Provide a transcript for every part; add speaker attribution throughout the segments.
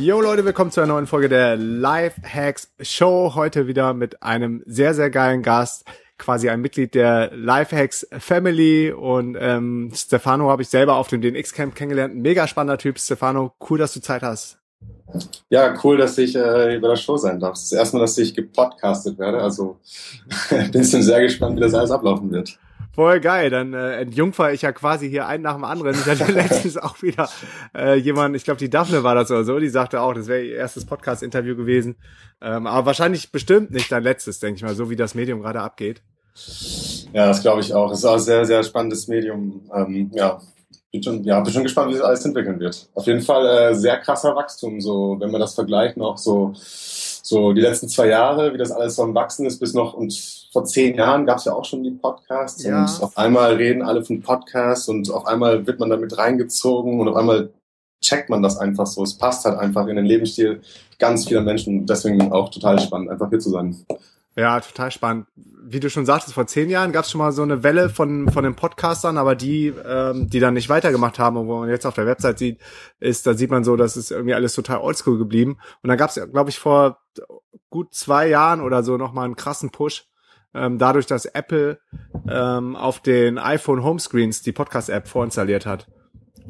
Speaker 1: Yo Leute, willkommen zu einer neuen Folge der Life Hacks Show. Heute wieder mit einem sehr, sehr geilen Gast, quasi ein Mitglied der Life Hacks Family und ähm, Stefano habe ich selber auf dem DNX Camp kennengelernt. Mega spannender Typ. Stefano, cool, dass du Zeit hast.
Speaker 2: Ja, cool, dass ich äh, bei der Show sein darf. Das ist das erste Mal, dass ich gepodcastet werde. Also bin ich sehr gespannt, wie das alles ablaufen wird.
Speaker 1: Voll geil, dann äh, entjungfer ich ja quasi hier einen nach dem anderen. Ich hatte letztens auch wieder äh, jemand, ich glaube die Daphne war das oder so, die sagte auch, das wäre ihr erstes Podcast-Interview gewesen. Ähm, aber wahrscheinlich bestimmt nicht dein letztes, denke ich mal, so wie das Medium gerade abgeht.
Speaker 2: Ja, das glaube ich auch. Es ist auch ein sehr, sehr spannendes Medium. Ähm, ja, bin schon, ja, bin schon gespannt, wie sich alles entwickeln wird. Auf jeden Fall äh, sehr krasser Wachstum, so wenn man das vergleicht noch so so die letzten zwei Jahre, wie das alles so am Wachsen ist, bis noch und vor zehn Jahren gab es ja auch schon die Podcasts ja. und auf einmal reden alle von Podcasts und auf einmal wird man damit reingezogen und auf einmal checkt man das einfach so. Es passt halt einfach in den Lebensstil ganz vieler Menschen. Deswegen auch total spannend, einfach hier zu sein.
Speaker 1: Ja, total spannend. Wie du schon sagtest, vor zehn Jahren gab es schon mal so eine Welle von, von den Podcastern, aber die, ähm, die dann nicht weitergemacht haben und wo man jetzt auf der Website sieht, ist, da sieht man so, dass es irgendwie alles total oldschool geblieben. Und dann gab es, glaube ich, vor gut zwei Jahren oder so nochmal einen krassen Push, ähm, dadurch, dass Apple ähm, auf den iPhone Homescreens die Podcast-App vorinstalliert hat.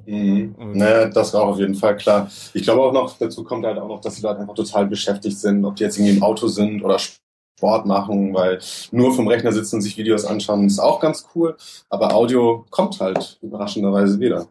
Speaker 2: Mhm. Naja, das war auf jeden Fall klar. Ich glaube auch noch, dazu kommt halt auch noch, dass die Leute einfach total beschäftigt sind, ob die jetzt irgendwie im Auto sind oder Sport machen, weil nur vom Rechner sitzen und sich Videos anschauen ist auch ganz cool, aber Audio kommt halt überraschenderweise wieder.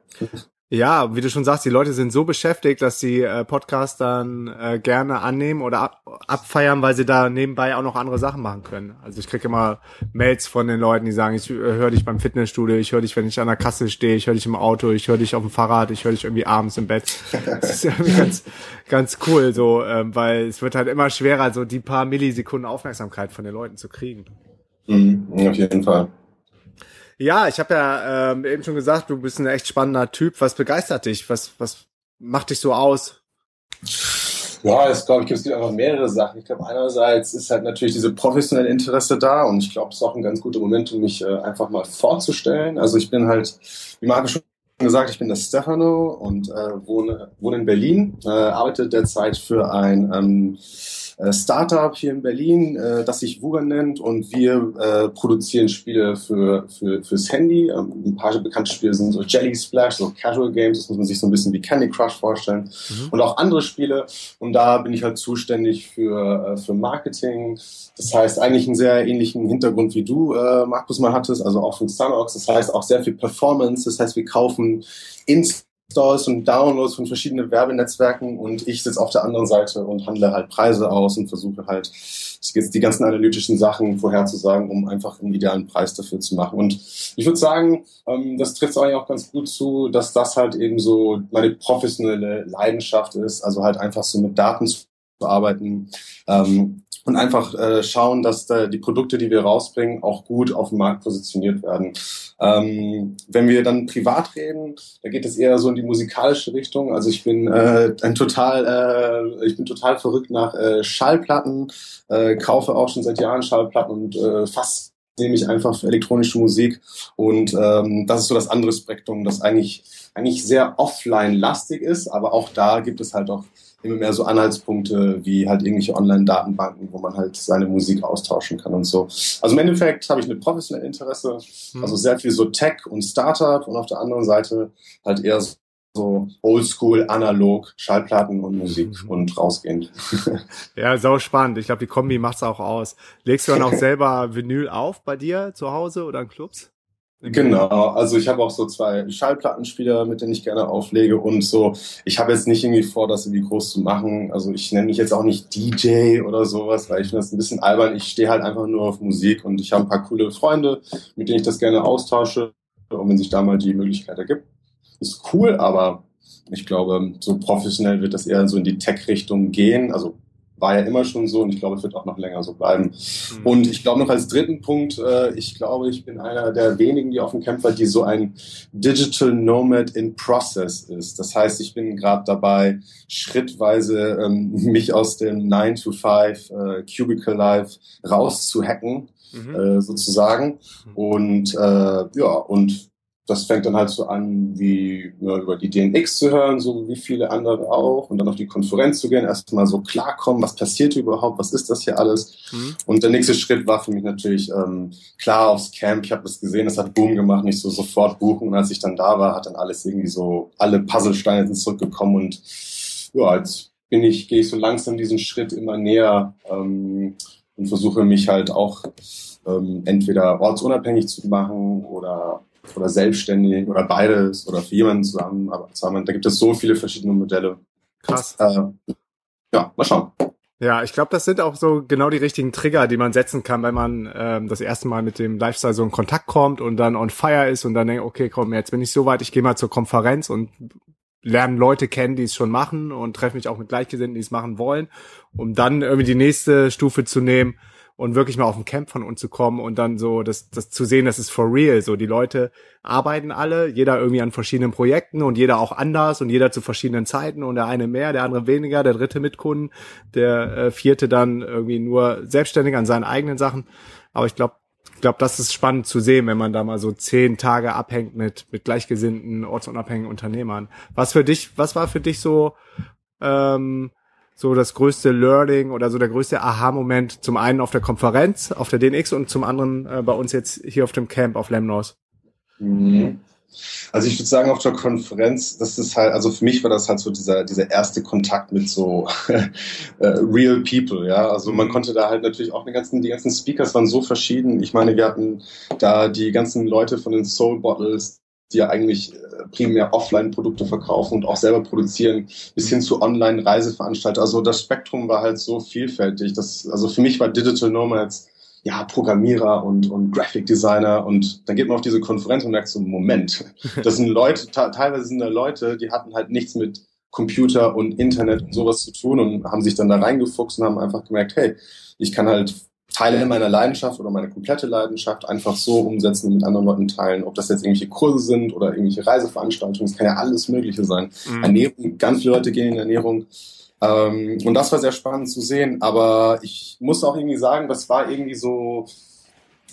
Speaker 1: Ja, wie du schon sagst, die Leute sind so beschäftigt, dass sie äh, Podcasts dann äh, gerne annehmen oder ab, abfeiern, weil sie da nebenbei auch noch andere Sachen machen können. Also ich kriege immer Mails von den Leuten, die sagen, ich äh, höre dich beim Fitnessstudio, ich höre dich, wenn ich an der Kasse stehe, ich höre dich im Auto, ich höre dich auf dem Fahrrad, ich höre dich irgendwie abends im Bett. Das ist irgendwie ganz, ganz cool, so, ähm, weil es wird halt immer schwerer, so die paar Millisekunden Aufmerksamkeit von den Leuten zu kriegen.
Speaker 2: Mhm, auf jeden Fall.
Speaker 1: Ja, ich habe ja ähm, eben schon gesagt, du bist ein echt spannender Typ. Was begeistert dich? Was, was macht dich so aus?
Speaker 2: Ja, es glaube ich, es gibt einfach mehrere Sachen. Ich glaube, einerseits ist halt natürlich diese professionelle Interesse da und ich glaube, es ist auch ein ganz guter Moment, um mich äh, einfach mal vorzustellen. Also ich bin halt, wie Marco schon gesagt, ich bin der Stefano und äh, wohne, wohne in Berlin, äh, arbeite derzeit für ein ähm, äh, Startup hier in Berlin, äh, das sich Wugan nennt und wir äh, produzieren Spiele für, für fürs Handy. Ähm, ein paar bekannte Spiele sind so Jelly Splash, so Casual Games, das muss man sich so ein bisschen wie Candy Crush vorstellen mhm. und auch andere Spiele und da bin ich halt zuständig für, äh, für Marketing. Das heißt eigentlich einen sehr ähnlichen Hintergrund wie du, äh, Markus, mal hattest, also auch von Sunox. Das heißt auch sehr viel Performance. Das heißt, wir kaufen ins Stores und Downloads von verschiedenen Werbenetzwerken und ich sitze auf der anderen Seite und handle halt Preise aus und versuche halt die ganzen analytischen Sachen vorherzusagen, um einfach einen idealen Preis dafür zu machen. Und ich würde sagen, ähm, das trifft eigentlich auch ganz gut zu, dass das halt eben so meine professionelle Leidenschaft ist, also halt einfach so mit Daten zu arbeiten. Ähm, und einfach äh, schauen, dass da die Produkte, die wir rausbringen, auch gut auf dem Markt positioniert werden. Ähm, wenn wir dann privat reden, da geht es eher so in die musikalische Richtung. Also ich bin äh, ein total, äh, ich bin total verrückt nach äh, Schallplatten, äh, kaufe auch schon seit Jahren Schallplatten und äh, fast nehme ich einfach elektronische Musik und ähm, das ist so das andere Spektrum, das eigentlich eigentlich sehr offline-lastig ist, aber auch da gibt es halt auch immer mehr so Anhaltspunkte wie halt irgendwelche Online-Datenbanken, wo man halt seine Musik austauschen kann und so. Also im Endeffekt habe ich eine professionelle Interesse, hm. also sehr viel so Tech und Startup und auf der anderen Seite halt eher so oldschool, analog, Schallplatten und Musik mhm. und rausgehen.
Speaker 1: ja, sau spannend. Ich glaube, die Kombi macht's auch aus. Legst du dann auch selber Vinyl auf bei dir zu Hause oder in Clubs?
Speaker 2: Genau, also ich habe auch so zwei Schallplattenspieler, mit denen ich gerne auflege und so. Ich habe jetzt nicht irgendwie vor, das irgendwie groß zu machen. Also ich nenne mich jetzt auch nicht DJ oder sowas, weil ich finde das ein bisschen albern. Ich stehe halt einfach nur auf Musik und ich habe ein paar coole Freunde, mit denen ich das gerne austausche. Und wenn sich da mal die Möglichkeit ergibt, ist cool, aber ich glaube, so professionell wird das eher so in die Tech-Richtung gehen. Also war ja immer schon so und ich glaube, es wird auch noch länger so bleiben. Mhm. Und ich glaube noch als dritten Punkt, äh, ich glaube, ich bin einer der wenigen, die auf dem Camp war, die so ein Digital Nomad in Process ist. Das heißt, ich bin gerade dabei, schrittweise ähm, mich aus dem 9-to-5 äh, Cubicle Life rauszuhacken, mhm. äh, sozusagen. Mhm. Und äh, ja, und das fängt dann halt so an, wie ne, über die DNX zu hören, so wie viele andere auch, und dann auf die Konferenz zu gehen, erstmal so klarkommen, was passiert überhaupt, was ist das hier alles. Mhm. Und der nächste Schritt war für mich natürlich ähm, klar aufs Camp. Ich habe das gesehen, das hat Boom gemacht, nicht so sofort buchen. Und als ich dann da war, hat dann alles irgendwie so, alle Puzzlesteine sind zurückgekommen und ja, jetzt bin ich, gehe ich so langsam diesen Schritt immer näher ähm, und versuche mich halt auch ähm, entweder ortsunabhängig zu machen oder oder selbstständig oder beides oder für jemanden zusammen. Aber zusammen, da gibt es so viele verschiedene Modelle.
Speaker 1: Krass. Äh,
Speaker 2: ja, mal schauen.
Speaker 1: Ja, ich glaube, das sind auch so genau die richtigen Trigger, die man setzen kann, wenn man ähm, das erste Mal mit dem Lifestyle so in Kontakt kommt und dann on fire ist und dann denkt, okay, komm, jetzt bin ich so weit, ich gehe mal zur Konferenz und lerne Leute kennen, die es schon machen und treffe mich auch mit Gleichgesinnten, die es machen wollen, um dann irgendwie die nächste Stufe zu nehmen und wirklich mal auf ein Camp von uns zu kommen und dann so das, das zu sehen, das ist for real. So die Leute arbeiten alle, jeder irgendwie an verschiedenen Projekten und jeder auch anders und jeder zu verschiedenen Zeiten und der eine mehr, der andere weniger, der dritte mit Kunden, der äh, vierte dann irgendwie nur selbstständig an seinen eigenen Sachen. Aber ich glaube, ich glaube, das ist spannend zu sehen, wenn man da mal so zehn Tage abhängt mit mit gleichgesinnten ortsunabhängigen Unternehmern. Was für dich, was war für dich so ähm, so das größte Learning oder so der größte Aha-Moment zum einen auf der Konferenz, auf der DNX und zum anderen äh, bei uns jetzt hier auf dem Camp auf Lemnos?
Speaker 2: Mhm. Also ich würde sagen, auf der Konferenz, das ist halt, also für mich war das halt so dieser, dieser erste Kontakt mit so äh, real people, ja. Also man mhm. konnte da halt natürlich auch die ganzen, die ganzen Speakers waren so verschieden. Ich meine, wir hatten da die ganzen Leute von den Soul Bottles, die ja eigentlich äh, primär Offline-Produkte verkaufen und auch selber produzieren, bis hin zu Online-Reiseveranstalter. Also das Spektrum war halt so vielfältig. Das, also für mich war Digital Nomads ja, Programmierer und, und Graphic Designer und dann geht man auf diese Konferenz und merkt so, Moment, das sind Leute, teilweise sind da Leute, die hatten halt nichts mit Computer und Internet und sowas zu tun und haben sich dann da reingefuchst und haben einfach gemerkt, hey, ich kann halt Teile meiner Leidenschaft oder meine komplette Leidenschaft einfach so umsetzen und mit anderen Leuten teilen. Ob das jetzt irgendwelche Kurse sind oder irgendwelche Reiseveranstaltungen, es kann ja alles Mögliche sein. Mhm. Ernährung, ganz viele Leute gehen in Ernährung. Ähm, und das war sehr spannend zu sehen. Aber ich muss auch irgendwie sagen, das war irgendwie so,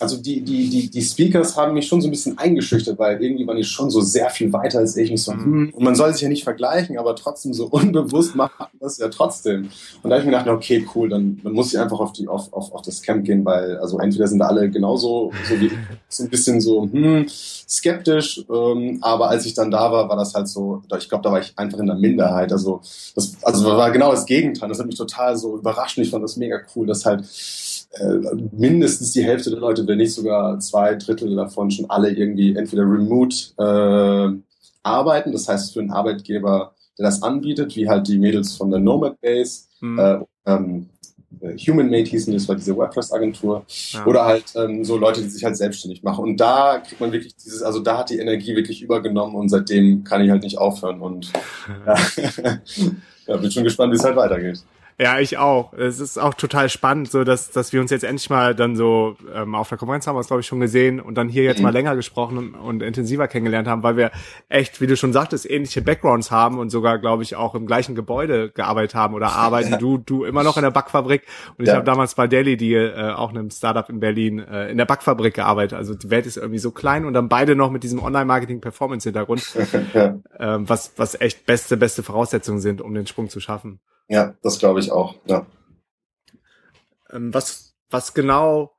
Speaker 2: also die, die, die, die Speakers haben mich schon so ein bisschen eingeschüchtert, weil irgendwie waren die schon so sehr viel weiter als ich. Und, so, mhm. hm, und man soll sich ja nicht vergleichen, aber trotzdem so unbewusst macht man das ja trotzdem. Und da habe ich mir gedacht, okay, cool, dann, dann muss ich einfach auf, die, auf, auf, auf das Camp gehen, weil also entweder sind alle genauso so, wie, so ein bisschen so hm, skeptisch, ähm, aber als ich dann da war, war das halt so, ich glaube, da war ich einfach in der Minderheit. Also das also war genau das Gegenteil. Das hat mich total so überrascht und ich fand das mega cool, dass halt mindestens die Hälfte der Leute, wenn nicht sogar zwei Drittel davon schon alle irgendwie entweder remote äh, arbeiten, das heißt für einen Arbeitgeber, der das anbietet, wie halt die Mädels von der Nomad Base, mhm. äh, ähm, Human Made hießen, das war diese WordPress-Agentur, ja. oder halt ähm, so Leute, die sich halt selbstständig machen. Und da kriegt man wirklich dieses, also da hat die Energie wirklich übergenommen und seitdem kann ich halt nicht aufhören und ja, ja bin schon gespannt, wie es halt weitergeht.
Speaker 1: Ja, ich auch. Es ist auch total spannend, so dass, dass wir uns jetzt endlich mal dann so ähm, auf der Konferenz haben wir es, glaube ich, schon gesehen und dann hier jetzt mhm. mal länger gesprochen und, und, intensiver kennengelernt haben, weil wir echt, wie du schon sagtest, ähnliche Backgrounds haben und sogar, glaube ich, auch im gleichen Gebäude gearbeitet haben oder arbeiten. Ja. Du, du immer noch in der Backfabrik und ich ja. habe damals bei Daily, die äh, auch einem Startup in Berlin, äh, in der Backfabrik gearbeitet. Also die Welt ist irgendwie so klein und dann beide noch mit diesem Online-Marketing-Performance-Hintergrund, ähm, was, was echt beste, beste Voraussetzungen sind, um den Sprung zu schaffen.
Speaker 2: Ja, das glaube ich auch. Ja.
Speaker 1: Ähm, was, was genau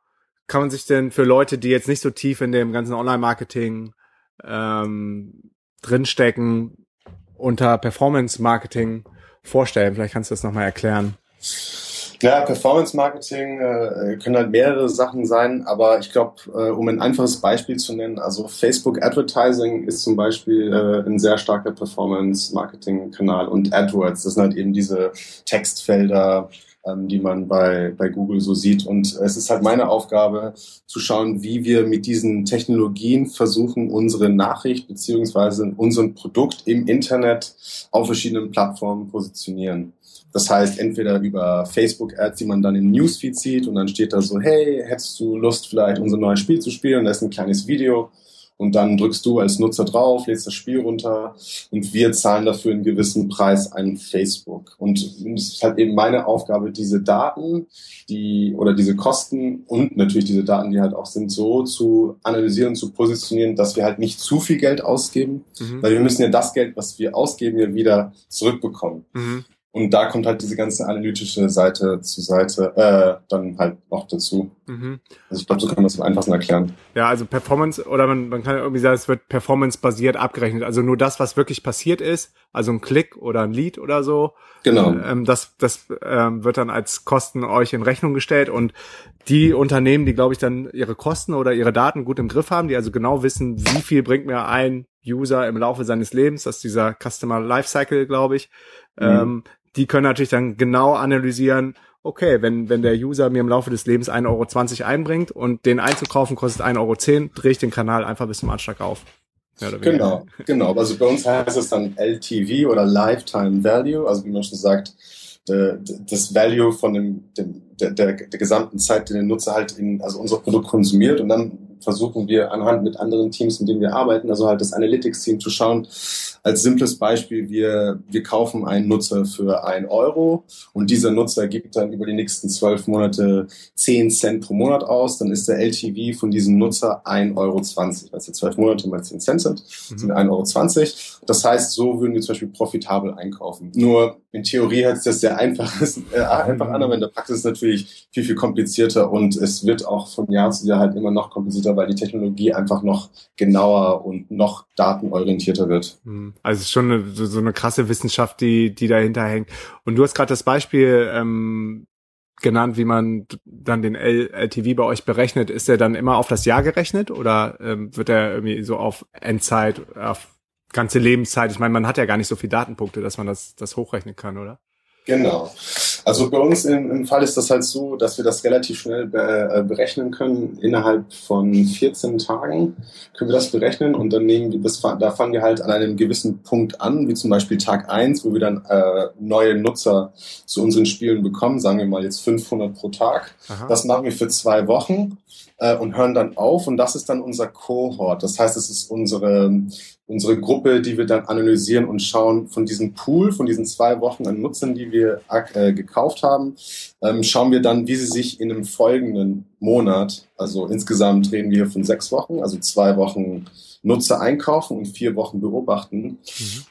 Speaker 1: kann man sich denn für Leute, die jetzt nicht so tief in dem ganzen Online-Marketing ähm, drinstecken, unter Performance Marketing vorstellen? Vielleicht kannst du das nochmal erklären.
Speaker 2: Ja, Performance Marketing äh, können halt mehrere Sachen sein, aber ich glaube, äh, um ein einfaches Beispiel zu nennen, also Facebook Advertising ist zum Beispiel äh, ein sehr starker Performance Marketing Kanal und AdWords, das sind halt eben diese Textfelder, ähm, die man bei, bei Google so sieht. Und es ist halt meine Aufgabe zu schauen, wie wir mit diesen Technologien versuchen, unsere Nachricht beziehungsweise unseren Produkt im Internet auf verschiedenen Plattformen positionieren. Das heißt, entweder über Facebook-Ads, die man dann im Newsfeed sieht und dann steht da so, hey, hättest du Lust, vielleicht unser neues Spiel zu spielen? Und da ist ein kleines Video und dann drückst du als Nutzer drauf, lädst das Spiel runter und wir zahlen dafür einen gewissen Preis an Facebook. Und es ist halt eben meine Aufgabe, diese Daten, die oder diese Kosten und natürlich diese Daten, die halt auch sind, so zu analysieren, zu positionieren, dass wir halt nicht zu viel Geld ausgeben, mhm. weil wir müssen ja das Geld, was wir ausgeben, ja wieder zurückbekommen. Mhm. Und da kommt halt diese ganze analytische Seite zur Seite äh, dann halt noch dazu. Mhm. Also ich glaube, so kann man das am einfachsten erklären.
Speaker 1: Ja, also Performance, oder man, man kann irgendwie sagen, es wird performance-basiert abgerechnet. Also nur das, was wirklich passiert ist, also ein Klick oder ein Lead oder so,
Speaker 2: genau.
Speaker 1: Ähm, das das ähm, wird dann als Kosten euch in Rechnung gestellt. Und die Unternehmen, die, glaube ich, dann ihre Kosten oder ihre Daten gut im Griff haben, die also genau wissen, wie viel bringt mir ein User im Laufe seines Lebens, das ist dieser Customer Lifecycle, glaube ich, mhm. ähm, die können natürlich dann genau analysieren, okay, wenn, wenn der User mir im Laufe des Lebens 1,20 Euro einbringt und den einzukaufen kostet 1,10 Euro, drehe ich den Kanal einfach bis zum Anschlag auf.
Speaker 2: Genau, genau. Also bei uns heißt es dann LTV oder Lifetime Value, also wie man schon sagt, das Value von dem, dem der, der, der gesamten Zeit, die der Nutzer halt in, also unser Produkt konsumiert und dann versuchen wir anhand mit anderen Teams, in denen wir arbeiten, also halt das Analytics-Team zu schauen, als simples Beispiel, wir, wir kaufen einen Nutzer für ein Euro und dieser Nutzer gibt dann über die nächsten zwölf Monate zehn Cent pro Monat aus, dann ist der LTV von diesem Nutzer 1,20 Euro. Also zwölf Monate mal zehn Cent sind, mhm. sind 1,20 Euro. Das heißt, so würden wir zum Beispiel profitabel einkaufen. Nur in Theorie hört sich das sehr einfach, äh, einfach an, aber in der Praxis ist es natürlich viel, viel komplizierter und es wird auch von Jahr zu Jahr halt immer noch komplizierter, weil die Technologie einfach noch genauer und noch datenorientierter wird.
Speaker 1: Mhm. Also es ist schon eine, so eine krasse Wissenschaft, die, die dahinter hängt. Und du hast gerade das Beispiel ähm, genannt, wie man dann den LTV bei euch berechnet. Ist der dann immer auf das Jahr gerechnet oder ähm, wird er irgendwie so auf Endzeit, auf ganze Lebenszeit? Ich meine, man hat ja gar nicht so viele Datenpunkte, dass man das, das hochrechnen kann, oder?
Speaker 2: Genau. Also bei uns im, im, Fall ist das halt so, dass wir das relativ schnell be, äh, berechnen können. Innerhalb von 14 Tagen können wir das berechnen und dann nehmen wir das, da fangen wir halt an einem gewissen Punkt an, wie zum Beispiel Tag eins, wo wir dann äh, neue Nutzer zu unseren Spielen bekommen, sagen wir mal jetzt 500 pro Tag. Aha. Das machen wir für zwei Wochen äh, und hören dann auf und das ist dann unser Cohort. Das heißt, es ist unsere unsere Gruppe, die wir dann analysieren und schauen von diesem Pool, von diesen zwei Wochen an Nutzern, die wir äh, gekauft haben, ähm, schauen wir dann, wie sie sich in einem folgenden Monat, also insgesamt reden wir von sechs Wochen, also zwei Wochen Nutzer einkaufen und vier Wochen beobachten. Mhm.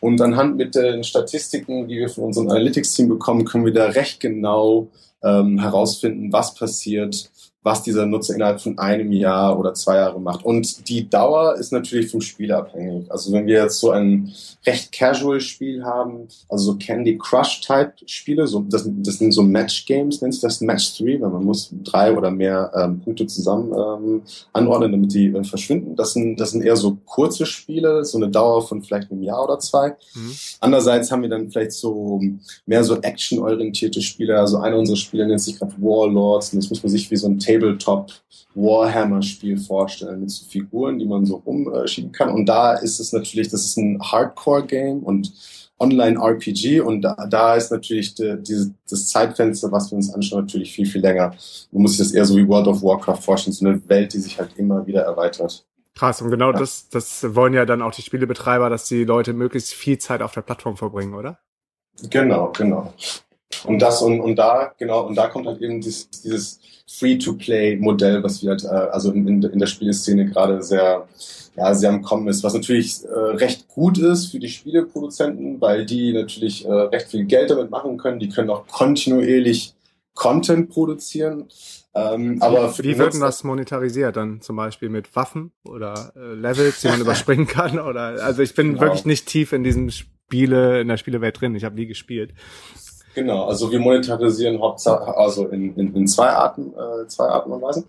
Speaker 2: Und anhand mit den Statistiken, die wir von unserem Analytics-Team bekommen, können wir da recht genau ähm, herausfinden, was passiert, was dieser Nutzer innerhalb von einem Jahr oder zwei Jahre macht. Und die Dauer ist natürlich vom Spiel abhängig. Also wenn wir jetzt so ein recht casual Spiel haben, also so Candy Crush Type Spiele, so, das, das sind so Match Games, nennt sich das Match 3, weil man muss drei oder mehr ähm, Punkte zusammen ähm, anordnen, damit die äh, verschwinden. Das sind, das sind eher so kurze Spiele, so eine Dauer von vielleicht einem Jahr oder zwei. Mhm. Andererseits haben wir dann vielleicht so mehr so actionorientierte Spiele. Also einer unserer Spiele nennt sich gerade Warlords und das muss man sich wie so ein Tabletop Warhammer-Spiel vorstellen mit so Figuren, die man so rumschieben kann. Und da ist es natürlich, das ist ein Hardcore-Game und Online-RPG und da, da ist natürlich die, die, das Zeitfenster, was wir uns anschauen, natürlich viel, viel länger. Man muss sich das eher so wie World of Warcraft vorstellen, so eine Welt, die sich halt immer wieder erweitert.
Speaker 1: Krass, und genau ja. das, das wollen ja dann auch die Spielebetreiber, dass die Leute möglichst viel Zeit auf der Plattform verbringen, oder?
Speaker 2: Genau, genau. Und das und, und da, genau, und da kommt halt eben dieses, dieses Free-to-Play-Modell, was wir halt, äh, also in, in, in der Spieleszene gerade sehr, ja, sehr am Kommen ist, was natürlich äh, recht gut ist für die Spieleproduzenten, weil die natürlich äh, recht viel Geld damit machen können. Die können auch kontinuierlich Content produzieren. Ähm, aber
Speaker 1: für Wie wird denn das monetarisiert dann zum Beispiel mit Waffen oder äh, Levels, die man überspringen kann? Oder also ich bin genau. wirklich nicht tief in diesem Spiele, in der Spielewelt drin. Ich habe nie gespielt.
Speaker 2: Genau, also wir monetarisieren hauptsächlich, also in, in, in zwei Arten, äh, zwei Arten und Weisen.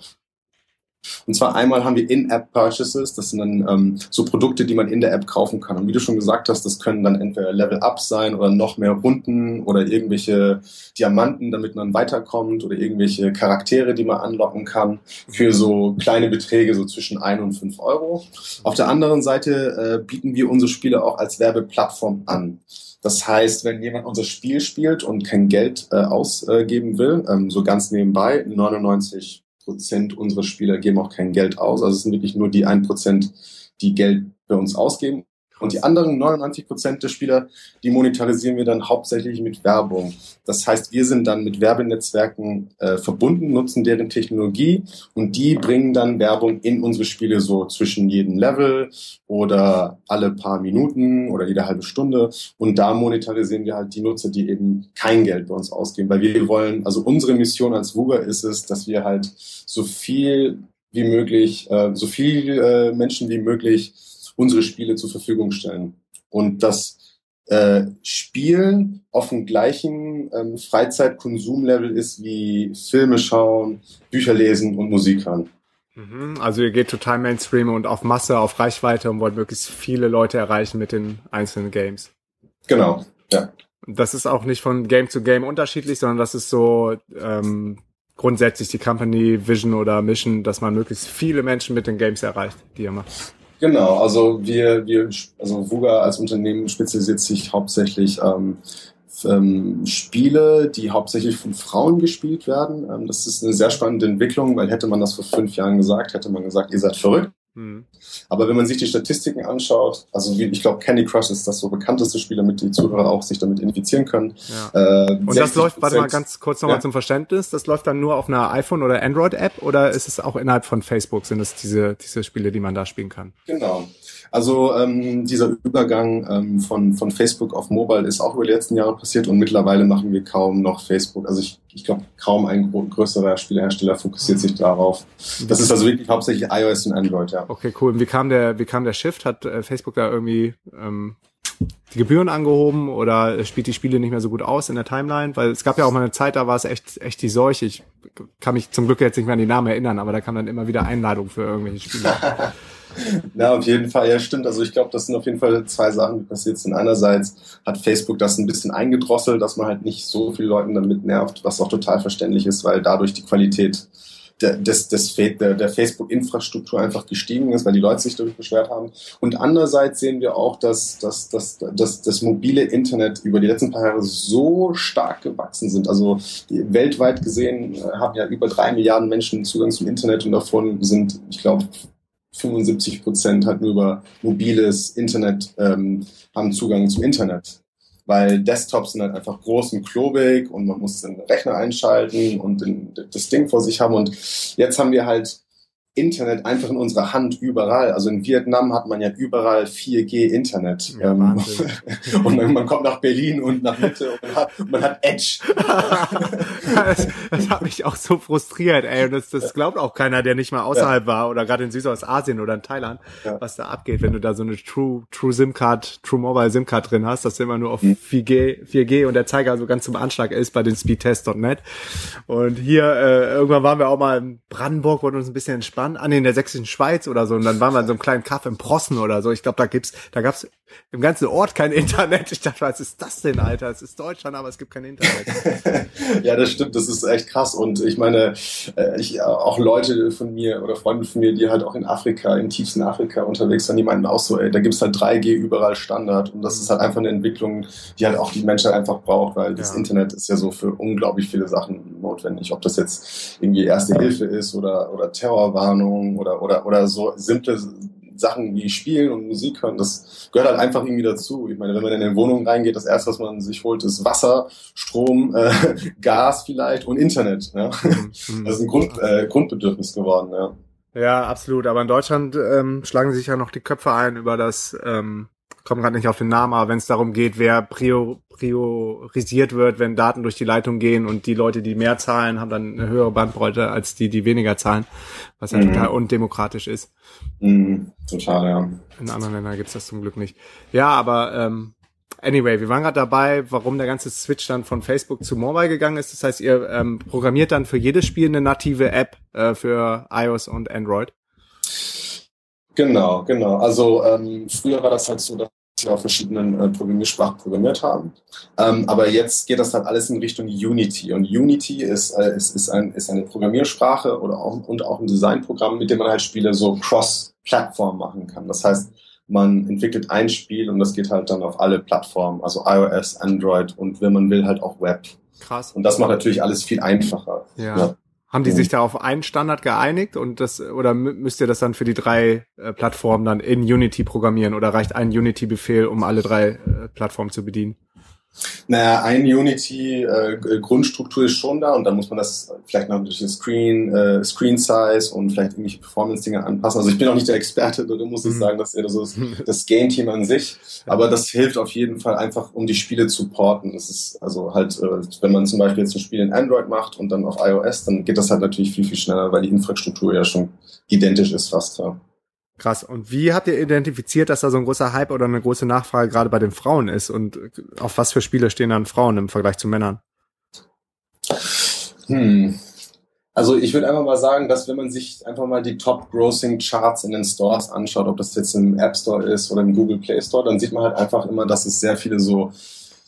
Speaker 2: Und zwar einmal haben wir In-App-Purchases, das sind dann ähm, so Produkte, die man in der App kaufen kann. Und wie du schon gesagt hast, das können dann entweder Level-Up sein oder noch mehr Runden oder irgendwelche Diamanten, damit man weiterkommt oder irgendwelche Charaktere, die man anlocken kann für so kleine Beträge, so zwischen ein und fünf Euro. Auf der anderen Seite äh, bieten wir unsere Spiele auch als Werbeplattform an. Das heißt, wenn jemand unser Spiel spielt und kein Geld äh, ausgeben will, ähm, so ganz nebenbei, 99 Prozent unserer Spieler geben auch kein Geld aus. Also es sind wirklich nur die ein Prozent, die Geld bei uns ausgeben. Und die anderen 99 Prozent der Spieler, die monetarisieren wir dann hauptsächlich mit Werbung. Das heißt, wir sind dann mit Werbenetzwerken äh, verbunden, nutzen deren Technologie und die bringen dann Werbung in unsere Spiele so zwischen jedem Level oder alle paar Minuten oder jede halbe Stunde. Und da monetarisieren wir halt die Nutzer, die eben kein Geld bei uns ausgeben, weil wir wollen, also unsere Mission als Wuga ist es, dass wir halt so viel wie möglich, äh, so viel äh, Menschen wie möglich unsere Spiele zur Verfügung stellen. Und das äh, Spielen auf dem gleichen ähm, Freizeitkonsumlevel ist wie Filme schauen, Bücher lesen und Musik hören.
Speaker 1: Mhm, also ihr geht total Mainstream und auf Masse, auf Reichweite und wollt möglichst viele Leute erreichen mit den einzelnen Games.
Speaker 2: Genau, ja.
Speaker 1: Das ist auch nicht von Game zu Game unterschiedlich, sondern das ist so ähm, grundsätzlich die Company Vision oder Mission, dass man möglichst viele Menschen mit den Games erreicht, die ihr macht.
Speaker 2: Genau, also wir, wir, also Vuga als Unternehmen spezialisiert sich hauptsächlich ähm, ähm, Spiele, die hauptsächlich von Frauen gespielt werden. Ähm, das ist eine sehr spannende Entwicklung, weil hätte man das vor fünf Jahren gesagt, hätte man gesagt, ihr seid verrückt. Mhm. Aber wenn man sich die Statistiken anschaut, also ich glaube, Candy Crush ist das so bekannteste Spiel, damit die Zuhörer auch sich damit infizieren können.
Speaker 1: Ja. Äh, und das läuft, warte mal ganz kurz nochmal ja. zum Verständnis, das läuft dann nur auf einer iPhone- oder Android-App oder ist es auch innerhalb von Facebook, sind es diese, diese Spiele, die man da spielen kann?
Speaker 2: Genau. Also ähm, dieser Übergang ähm, von, von Facebook auf Mobile ist auch über die letzten Jahre passiert und mittlerweile machen wir kaum noch Facebook. Also ich, ich glaube, kaum ein größerer Spielehersteller fokussiert sich darauf. Das ist also wirklich hauptsächlich iOS und Android, ja.
Speaker 1: Okay, cool. Und wie kam der, wie kam der Shift? Hat äh, Facebook da irgendwie ähm, die Gebühren angehoben oder spielt die Spiele nicht mehr so gut aus in der Timeline? Weil es gab ja auch mal eine Zeit, da war es echt, echt die Seuche. Ich kann mich zum Glück jetzt nicht mehr an die Namen erinnern, aber da kam dann immer wieder Einladung für irgendwelche Spiele.
Speaker 2: Na, auf jeden Fall, ja, stimmt. Also ich glaube, das sind auf jeden Fall zwei Sachen, die passiert sind. Einerseits hat Facebook das ein bisschen eingedrosselt, dass man halt nicht so viele Leuten damit nervt, was auch total verständlich ist, weil dadurch die Qualität des, des, der, der Facebook-Infrastruktur einfach gestiegen ist, weil die Leute sich dadurch beschwert haben. Und andererseits sehen wir auch, dass, dass, dass, dass das mobile Internet über die letzten paar Jahre so stark gewachsen sind. Also weltweit gesehen haben ja über drei Milliarden Menschen Zugang zum Internet und davon sind, ich glaube, 75 Prozent halt nur über mobiles Internet ähm, haben Zugang zum Internet. Weil Desktops sind halt einfach groß und klobig und man muss den Rechner einschalten und den, das Ding vor sich haben. Und jetzt haben wir halt Internet einfach in unserer Hand überall. Also in Vietnam hat man ja überall 4G Internet. Ja, ähm, und man, man, kommt nach Berlin und nach Mitte und man hat, man hat Edge.
Speaker 1: das, das, hat mich auch so frustriert, ey. Und das, das glaubt auch keiner, der nicht mal außerhalb ja. war oder gerade in Südostasien oder in Thailand, ja. was da abgeht, wenn du da so eine True, True SIM Card, True Mobile SIM Card drin hast, dass du immer nur auf hm. 4G, 4G und der Zeiger so ganz zum Anschlag ist bei den Speedtest.net. Und hier, äh, irgendwann waren wir auch mal in Brandenburg, wurden uns ein bisschen entspannt waren, an in der sächsischen Schweiz oder so, und dann waren wir in so einem kleinen Kaff im Prossen oder so. Ich glaube, da gibt's, da gab's im ganzen Ort kein Internet. Ich dachte, was ist das denn, Alter? Es ist Deutschland, aber es gibt kein Internet.
Speaker 2: ja, das stimmt, das ist echt krass. Und ich meine, äh, ich, auch Leute von mir oder Freunde von mir, die halt auch in Afrika, im tiefsten Afrika unterwegs sind, die meinten auch so, ey, da gibt's halt 3G überall Standard. Und das ist halt einfach eine Entwicklung, die halt auch die Menschheit einfach braucht, weil das ja. Internet ist ja so für unglaublich viele Sachen notwendig. Ob das jetzt irgendwie Erste Hilfe ist oder, oder Terrorwarnung oder, oder, oder so simple Sachen wie Spielen und Musik hören, das gehört halt einfach irgendwie dazu. Ich meine, wenn man in eine Wohnung reingeht, das erste, was man sich holt, ist Wasser, Strom, äh, Gas vielleicht und Internet. Ja? Mhm. Das ist ein Grund, äh, Grundbedürfnis geworden. Ja.
Speaker 1: Ja, absolut. Aber in Deutschland ähm, schlagen sich ja noch die Köpfe ein über das ähm, komme gerade nicht auf den Namen, aber wenn es darum geht, wer prior, priorisiert wird, wenn Daten durch die Leitung gehen und die Leute, die mehr zahlen, haben dann eine höhere Bandbreite als die, die weniger zahlen, was ja mhm. total undemokratisch ist.
Speaker 2: Mhm, total, ja.
Speaker 1: In anderen Ländern gibt's das zum Glück nicht. Ja, aber ähm, anyway, wir waren gerade dabei, warum der ganze Switch dann von Facebook zu Mobile gegangen ist. Das heißt, ihr ähm, programmiert dann für jedes Spiel eine native App äh, für iOS und Android.
Speaker 2: Genau, genau. Also ähm, früher war das halt so, dass wir auf verschiedenen äh, Programmiersprachen programmiert haben. Ähm, aber jetzt geht das halt alles in Richtung Unity. Und Unity ist, äh, ist, ist, ein, ist eine Programmiersprache oder auch, und auch ein Designprogramm, mit dem man halt Spiele so cross-Plattform machen kann. Das heißt, man entwickelt ein Spiel und das geht halt dann auf alle Plattformen, also iOS, Android und wenn man will halt auch Web.
Speaker 1: Krass.
Speaker 2: Und das macht natürlich alles viel einfacher.
Speaker 1: Ja. ja. Haben die sich da auf einen Standard geeinigt und das oder müsst ihr das dann für die drei äh, Plattformen dann in Unity programmieren oder reicht ein Unity-Befehl, um alle drei äh, Plattformen zu bedienen?
Speaker 2: Naja, ein Unity-Grundstruktur äh, ist schon da und dann muss man das vielleicht noch durch den Screen, äh, Screen Size und vielleicht irgendwelche Performance-Dinge anpassen. Also ich bin auch nicht der Experte, da muss ich mhm. sagen, dass eher so das, das Game-Team an sich. Aber das hilft auf jeden Fall einfach, um die Spiele zu porten. Das ist also halt, äh, wenn man zum Beispiel jetzt ein Spiel in Android macht und dann auf iOS, dann geht das halt natürlich viel, viel schneller, weil die Infrastruktur ja schon identisch ist fast. Ja.
Speaker 1: Krass. Und wie habt ihr identifiziert, dass da so ein großer Hype oder eine große Nachfrage gerade bei den Frauen ist? Und auf was für Spiele stehen dann Frauen im Vergleich zu Männern?
Speaker 2: Hm. Also ich würde einfach mal sagen, dass wenn man sich einfach mal die Top-Grossing-Charts in den Stores anschaut, ob das jetzt im App Store ist oder im Google Play Store, dann sieht man halt einfach immer, dass es sehr viele so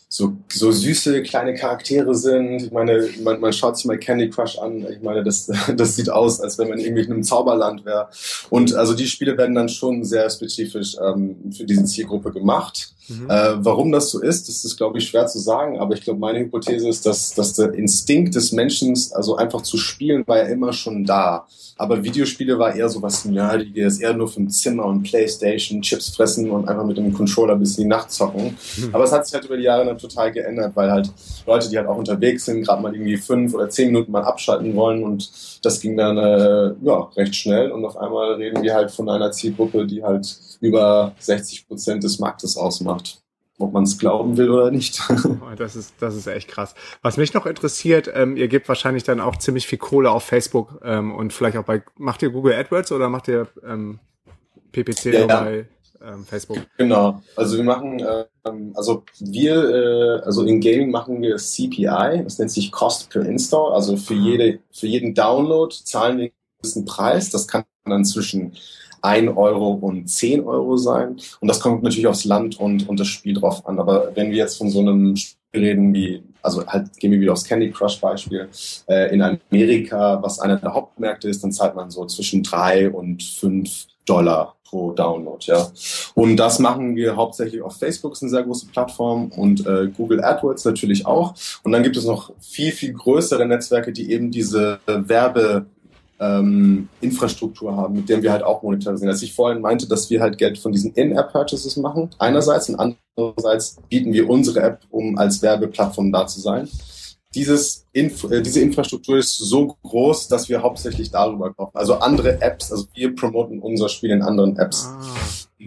Speaker 2: so, so süße kleine Charaktere sind. Ich meine, man, man schaut sich mal Candy Crush an. Ich meine, das, das sieht aus, als wenn man irgendwie in einem Zauberland wäre. Und also die Spiele werden dann schon sehr spezifisch ähm, für diese Zielgruppe gemacht. Mhm. Äh, warum das so ist, das ist, glaube ich, schwer zu sagen. Aber ich glaube, meine Hypothese ist, dass, dass der Instinkt des Menschen, also einfach zu spielen, war ja immer schon da. Aber Videospiele war eher so was Nerdiges, eher nur für ein Zimmer und Playstation, Chips fressen und einfach mit dem Controller bis in die Nacht zocken. Mhm. Aber es hat sich halt über die Jahre dann total geändert, weil halt Leute, die halt auch unterwegs sind, gerade mal irgendwie fünf oder zehn Minuten mal abschalten wollen und das ging dann äh, ja recht schnell und auf einmal reden wir halt von einer Zielgruppe, die halt über 60 Prozent des Marktes ausmacht ob man es glauben will oder nicht.
Speaker 1: Oh, das ist, das ist echt krass. Was mich noch interessiert, ähm, ihr gebt wahrscheinlich dann auch ziemlich viel Kohle auf Facebook ähm, und vielleicht auch bei, macht ihr Google AdWords oder macht ihr ähm, PPC ja, ja. bei ähm, Facebook?
Speaker 2: Genau. Also wir machen, ähm, also wir, äh, also in Gaming machen wir CPI, das nennt sich Cost per Install. Also für ah. jede, für jeden Download zahlen wir einen gewissen Preis. Das kann dann zwischen 1 Euro und 10 Euro sein. Und das kommt natürlich aufs Land und, und das Spiel drauf an. Aber wenn wir jetzt von so einem Spiel reden wie, also halt gehen wir wieder aufs Candy Crush Beispiel, äh, in Amerika, was einer der Hauptmärkte ist, dann zahlt man so zwischen 3 und 5 Dollar pro Download, ja. Und das machen wir hauptsächlich auf Facebook, ist eine sehr große Plattform und äh, Google AdWords natürlich auch. Und dann gibt es noch viel, viel größere Netzwerke, die eben diese Werbe ähm, Infrastruktur haben, mit der wir halt auch monetarisieren. Als ich vorhin meinte, dass wir halt Geld von diesen In-App-Purchases machen, einerseits und andererseits bieten wir unsere App, um als Werbeplattform da zu sein. Dieses Inf äh, diese Infrastruktur ist so groß, dass wir hauptsächlich darüber kaufen. Also andere Apps, also wir promoten unser Spiel in anderen Apps. Ah.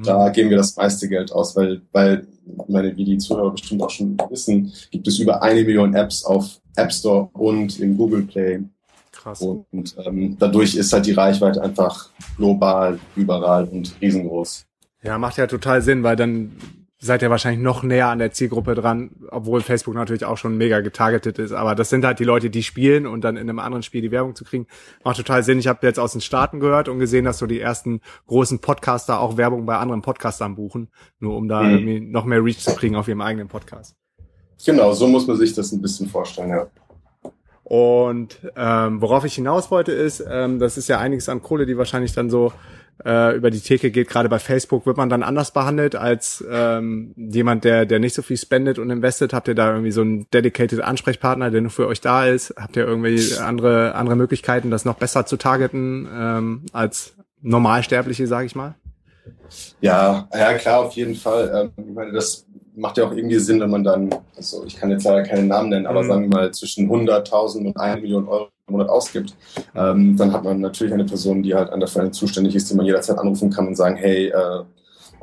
Speaker 2: Da geben wir das meiste Geld aus, weil, weil, meine, wie die Zuhörer bestimmt auch schon wissen, gibt es über eine Million Apps auf App Store und im Google Play
Speaker 1: Krass.
Speaker 2: Und ähm, dadurch ist halt die Reichweite einfach global, überall und riesengroß.
Speaker 1: Ja, macht ja total Sinn, weil dann seid ihr wahrscheinlich noch näher an der Zielgruppe dran, obwohl Facebook natürlich auch schon mega getargetet ist. Aber das sind halt die Leute, die spielen und dann in einem anderen Spiel die Werbung zu kriegen, macht total Sinn. Ich habe jetzt aus den Staaten gehört und gesehen, dass so die ersten großen Podcaster auch Werbung bei anderen Podcastern buchen, nur um da mhm. irgendwie noch mehr Reach zu kriegen auf ihrem eigenen Podcast.
Speaker 2: Genau, so muss man sich das ein bisschen vorstellen, ja.
Speaker 1: Und ähm, worauf ich hinaus wollte ist, ähm, das ist ja einiges an Kohle, die wahrscheinlich dann so äh, über die Theke geht. Gerade bei Facebook wird man dann anders behandelt als ähm, jemand, der der nicht so viel spendet und investet. Habt ihr da irgendwie so einen dedicated Ansprechpartner, der nur für euch da ist? Habt ihr irgendwie andere andere Möglichkeiten, das noch besser zu targeten ähm, als Normalsterbliche, sage ich mal?
Speaker 2: Ja, ja klar, auf jeden Fall. Ähm, ich meine, das macht ja auch irgendwie Sinn, wenn man dann, also ich kann jetzt leider keinen Namen nennen, aber mhm. sagen wir mal zwischen 100.000 und 1 Million Euro im Monat ausgibt, ähm, dann hat man natürlich eine Person, die halt an der Fälle zuständig ist, die man jederzeit anrufen kann und sagen, hey, äh,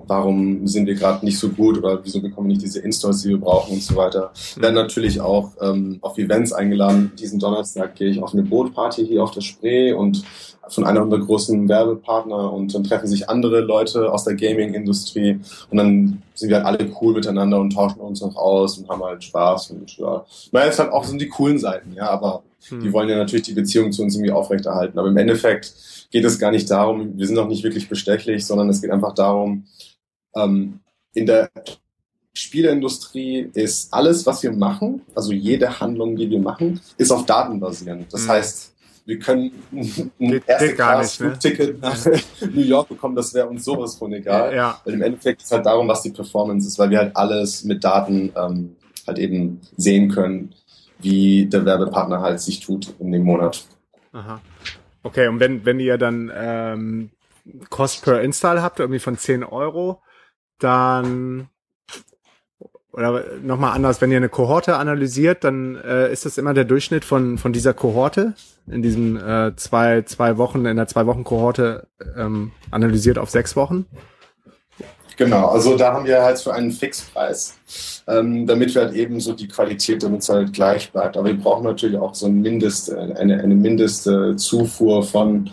Speaker 2: warum sind wir gerade nicht so gut oder wieso bekommen wir nicht diese Installs, die wir brauchen und so weiter. Wir werden natürlich auch ähm, auf Events eingeladen. Diesen Donnerstag gehe ich auf eine Bootparty hier auf der Spree und von einer unserer großen Werbepartner und dann treffen sich andere Leute aus der Gaming-Industrie und dann sind wir halt alle cool miteinander und tauschen uns noch aus und haben halt Spaß und ja. Naja, es halt auch so die coolen Seiten, ja, aber hm. die wollen ja natürlich die Beziehung zu uns irgendwie aufrechterhalten. Aber im Endeffekt geht es gar nicht darum, wir sind auch nicht wirklich bestechlich, sondern es geht einfach darum, ähm, in der Spieleindustrie ist alles, was wir machen, also jede Handlung, die wir machen, ist auf Daten basierend. Das mhm. heißt, wir können ein erste Class ne? Ticket nach New York bekommen, das wäre uns sowas von egal. Ja. Weil im Endeffekt ist halt darum, was die Performance ist, weil wir halt alles mit Daten ähm, halt eben sehen können, wie der Werbepartner halt sich tut in dem Monat.
Speaker 1: Aha. Okay, und wenn, wenn ihr dann ähm, Cost per Install habt, irgendwie von 10 Euro, dann oder nochmal anders, wenn ihr eine Kohorte analysiert, dann äh, ist das immer der Durchschnitt von, von dieser Kohorte in diesen äh, zwei, zwei Wochen, in der zwei Wochen Kohorte ähm, analysiert auf sechs Wochen?
Speaker 2: Genau, also da haben wir halt für einen Fixpreis, ähm, damit wir halt eben so die Qualität, damit es halt gleich bleibt. Aber wir brauchen natürlich auch so ein Mindest, äh, eine, eine Mindestzufuhr von,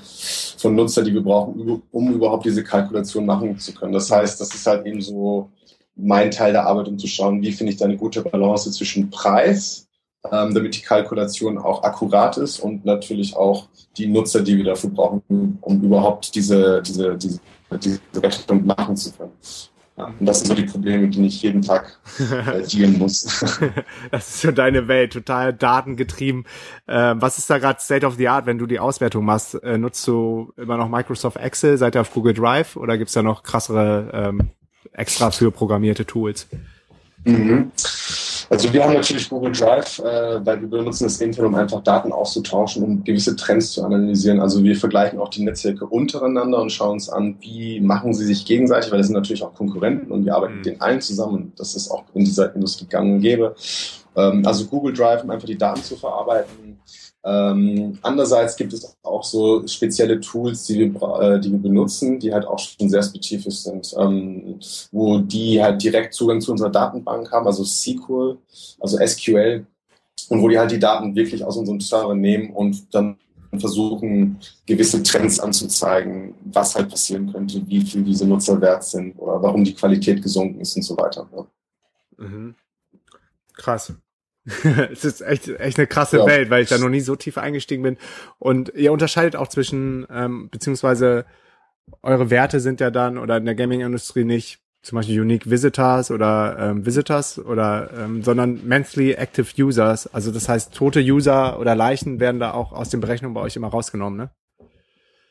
Speaker 2: von Nutzer, die wir brauchen, um überhaupt diese Kalkulation machen zu können. Das heißt, das ist halt eben so mein Teil der Arbeit, um zu schauen, wie finde ich da eine gute Balance zwischen Preis, ähm, damit die Kalkulation auch akkurat ist und natürlich auch die Nutzer, die wir dafür brauchen, um überhaupt diese, diese, diese diese Rechnung machen zu können. Ja, und das sind so die Probleme, die ich jeden Tag äh, dealen muss.
Speaker 1: das ist so deine Welt, total datengetrieben. Äh, was ist da gerade State of the Art, wenn du die Auswertung machst? Äh, nutzt du immer noch Microsoft Excel? Seid ihr auf Google Drive oder gibt's da noch krassere ähm, extra für programmierte Tools?
Speaker 2: Mhm. Also wir haben natürlich Google Drive, äh, weil wir benutzen das intern, um einfach Daten auszutauschen, um gewisse Trends zu analysieren. Also wir vergleichen auch die Netzwerke untereinander und schauen uns an, wie machen sie sich gegenseitig, weil das sind natürlich auch Konkurrenten und wir arbeiten mhm. mit denen allen zusammen und das ist auch in dieser Industrie gang und gäbe. Ähm, also Google Drive, um einfach die Daten zu verarbeiten. Ähm, andererseits gibt es auch so spezielle Tools, die wir, äh, die wir benutzen, die halt auch schon sehr spezifisch sind, ähm, wo die halt direkt Zugang zu unserer Datenbank haben, also SQL, also SQL, und wo die halt die Daten wirklich aus unserem Server nehmen und dann versuchen, gewisse Trends anzuzeigen, was halt passieren könnte, wie viel diese Nutzer wert sind oder warum die Qualität gesunken ist und so weiter.
Speaker 1: Mhm. Krass. es ist echt, echt eine krasse ja. Welt, weil ich da noch nie so tief eingestiegen bin. Und ihr unterscheidet auch zwischen, ähm, beziehungsweise eure Werte sind ja dann, oder in der Gaming-Industrie nicht zum Beispiel Unique Visitors oder ähm, Visitors oder ähm, sondern Monthly Active Users. Also das heißt, tote User oder Leichen werden da auch aus den Berechnungen bei euch immer rausgenommen, ne?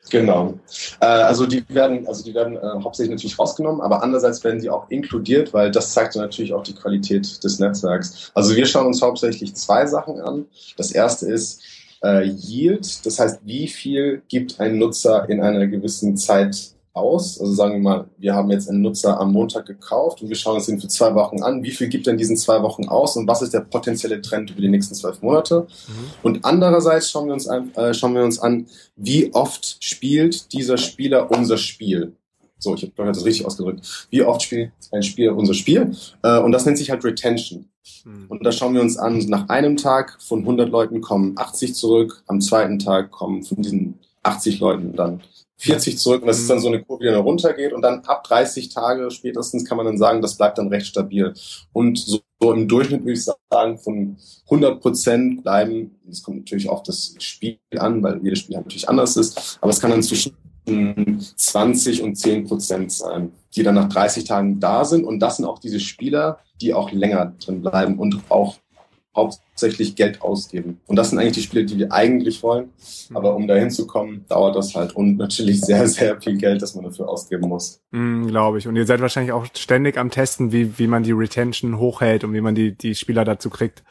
Speaker 2: Genau. Äh, also die werden, also die werden äh, hauptsächlich natürlich rausgenommen, aber andererseits werden sie auch inkludiert, weil das zeigt natürlich auch die Qualität des Netzwerks. Also wir schauen uns hauptsächlich zwei Sachen an. Das erste ist äh, Yield, das heißt, wie viel gibt ein Nutzer in einer gewissen Zeit aus. Also sagen wir mal, wir haben jetzt einen Nutzer am Montag gekauft und wir schauen uns den für zwei Wochen an. Wie viel gibt er in diesen zwei Wochen aus und was ist der potenzielle Trend über die nächsten zwölf Monate? Mhm. Und andererseits schauen wir, uns an, äh, schauen wir uns an, wie oft spielt dieser Spieler unser Spiel. So, ich habe das richtig ausgedrückt. Wie oft spielt ein Spieler unser Spiel? Äh, und das nennt sich halt Retention. Mhm. Und da schauen wir uns an, nach einem Tag von 100 Leuten kommen 80 zurück, am zweiten Tag kommen von diesen 80 Leuten dann 40 zurück und das ist dann so eine Kurve, die dann runtergeht und dann ab 30 Tage spätestens kann man dann sagen, das bleibt dann recht stabil. Und so, so im Durchschnitt würde ich sagen, von 100 Prozent bleiben, das kommt natürlich auf das Spiel an, weil jedes Spiel halt natürlich anders ist, aber es kann dann zwischen 20 und 10 Prozent sein, die dann nach 30 Tagen da sind und das sind auch diese Spieler, die auch länger drin bleiben und auch hauptsächlich Geld ausgeben. Und das sind eigentlich die Spiele, die wir eigentlich wollen. Aber um dahin zu kommen, dauert das halt und natürlich sehr, sehr viel Geld, das man dafür ausgeben muss.
Speaker 1: Mm, Glaube ich. Und ihr seid wahrscheinlich auch ständig am Testen, wie, wie man die Retention hochhält und wie man die, die Spieler dazu kriegt,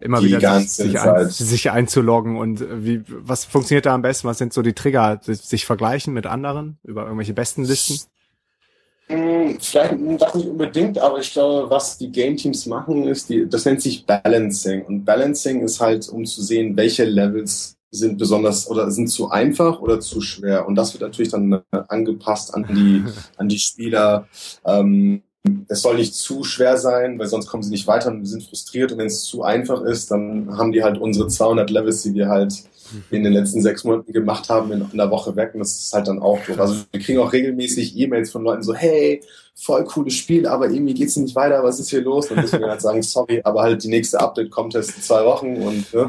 Speaker 1: immer die wieder sich, ein, sich einzuloggen und wie, was funktioniert da am besten? Was sind so die Trigger? Sich vergleichen mit anderen über irgendwelche besten Listen?
Speaker 2: Hm, vielleicht das nicht unbedingt, aber ich glaube, was die Game Teams machen, ist, die, das nennt sich Balancing. Und Balancing ist halt, um zu sehen, welche Levels sind besonders oder sind zu einfach oder zu schwer. Und das wird natürlich dann äh, angepasst an die, an die Spieler. Ähm, es soll nicht zu schwer sein, weil sonst kommen sie nicht weiter und wir sind frustriert. Und wenn es zu einfach ist, dann haben die halt unsere 200 Levels, die wir halt in den letzten sechs Monaten gemacht haben, in einer Woche weg. Und das ist halt dann auch doof. Also wir kriegen auch regelmäßig E-Mails von Leuten so, hey, voll cooles Spiel, aber irgendwie geht's nicht weiter, was ist hier los? Dann müssen wir halt sagen, sorry, aber halt die nächste Update kommt erst in zwei Wochen und ne,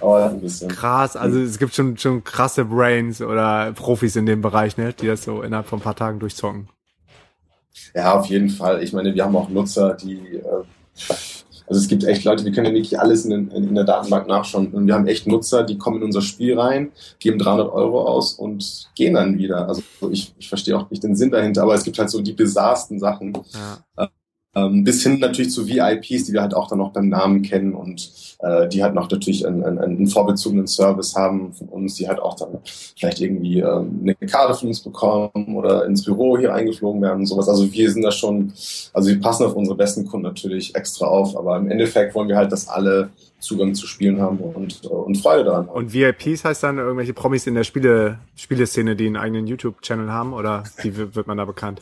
Speaker 1: aber ein bisschen. Krass, also es gibt schon, schon krasse Brains oder Profis in dem Bereich, ne, die das so innerhalb von ein paar Tagen durchzocken.
Speaker 2: Ja, auf jeden Fall. Ich meine, wir haben auch Nutzer, die äh, also es gibt echt Leute, die können ja wirklich alles in, in, in, der Datenbank nachschauen. Und wir haben echt Nutzer, die kommen in unser Spiel rein, geben 300 Euro aus und gehen dann wieder. Also ich, ich verstehe auch nicht den Sinn dahinter, aber es gibt halt so die bizarrsten Sachen. Ja. Ähm, bis hin natürlich zu VIPs, die wir halt auch dann noch beim Namen kennen und äh, die halt noch natürlich einen, einen, einen vorbezogenen Service haben von uns, die halt auch dann vielleicht irgendwie ähm, eine Karte von uns bekommen oder ins Büro hier eingeflogen werden und sowas. Also wir sind da schon, also wir passen auf unsere besten Kunden natürlich extra auf, aber im Endeffekt wollen wir halt, dass alle Zugang zu Spielen haben und, äh, und Freude daran haben.
Speaker 1: Und VIPs heißt dann irgendwelche Promis in der Spiele, Spieleszene, die einen eigenen YouTube-Channel haben oder wie wird man da bekannt?